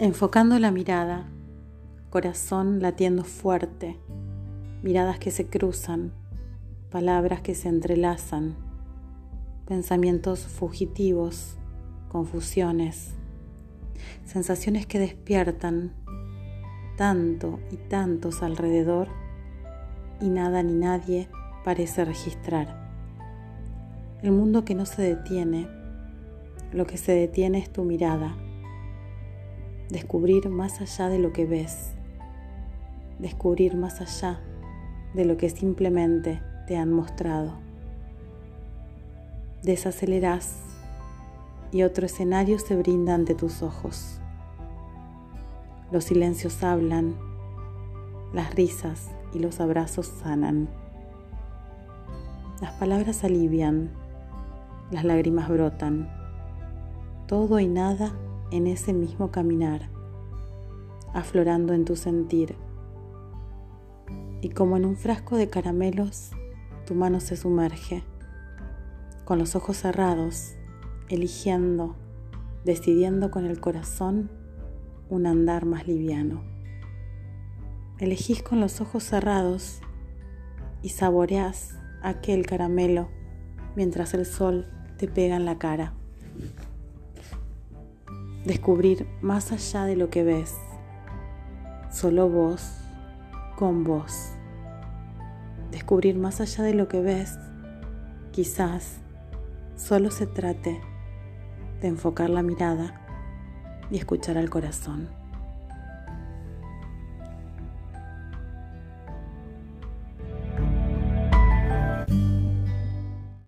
Enfocando la mirada, corazón latiendo fuerte, miradas que se cruzan, palabras que se entrelazan, pensamientos fugitivos, confusiones, sensaciones que despiertan tanto y tantos alrededor y nada ni nadie parece registrar. El mundo que no se detiene, lo que se detiene es tu mirada descubrir más allá de lo que ves, descubrir más allá de lo que simplemente te han mostrado. Desaceleras y otro escenario se brinda ante tus ojos. Los silencios hablan, las risas y los abrazos sanan. Las palabras alivian, las lágrimas brotan. Todo y nada en ese mismo caminar, aflorando en tu sentir. Y como en un frasco de caramelos, tu mano se sumerge, con los ojos cerrados, eligiendo, decidiendo con el corazón un andar más liviano. Elegís con los ojos cerrados y saboreás aquel caramelo mientras el sol te pega en la cara descubrir más allá de lo que ves, solo vos con vos. Descubrir más allá de lo que ves, quizás solo se trate de enfocar la mirada y escuchar al corazón.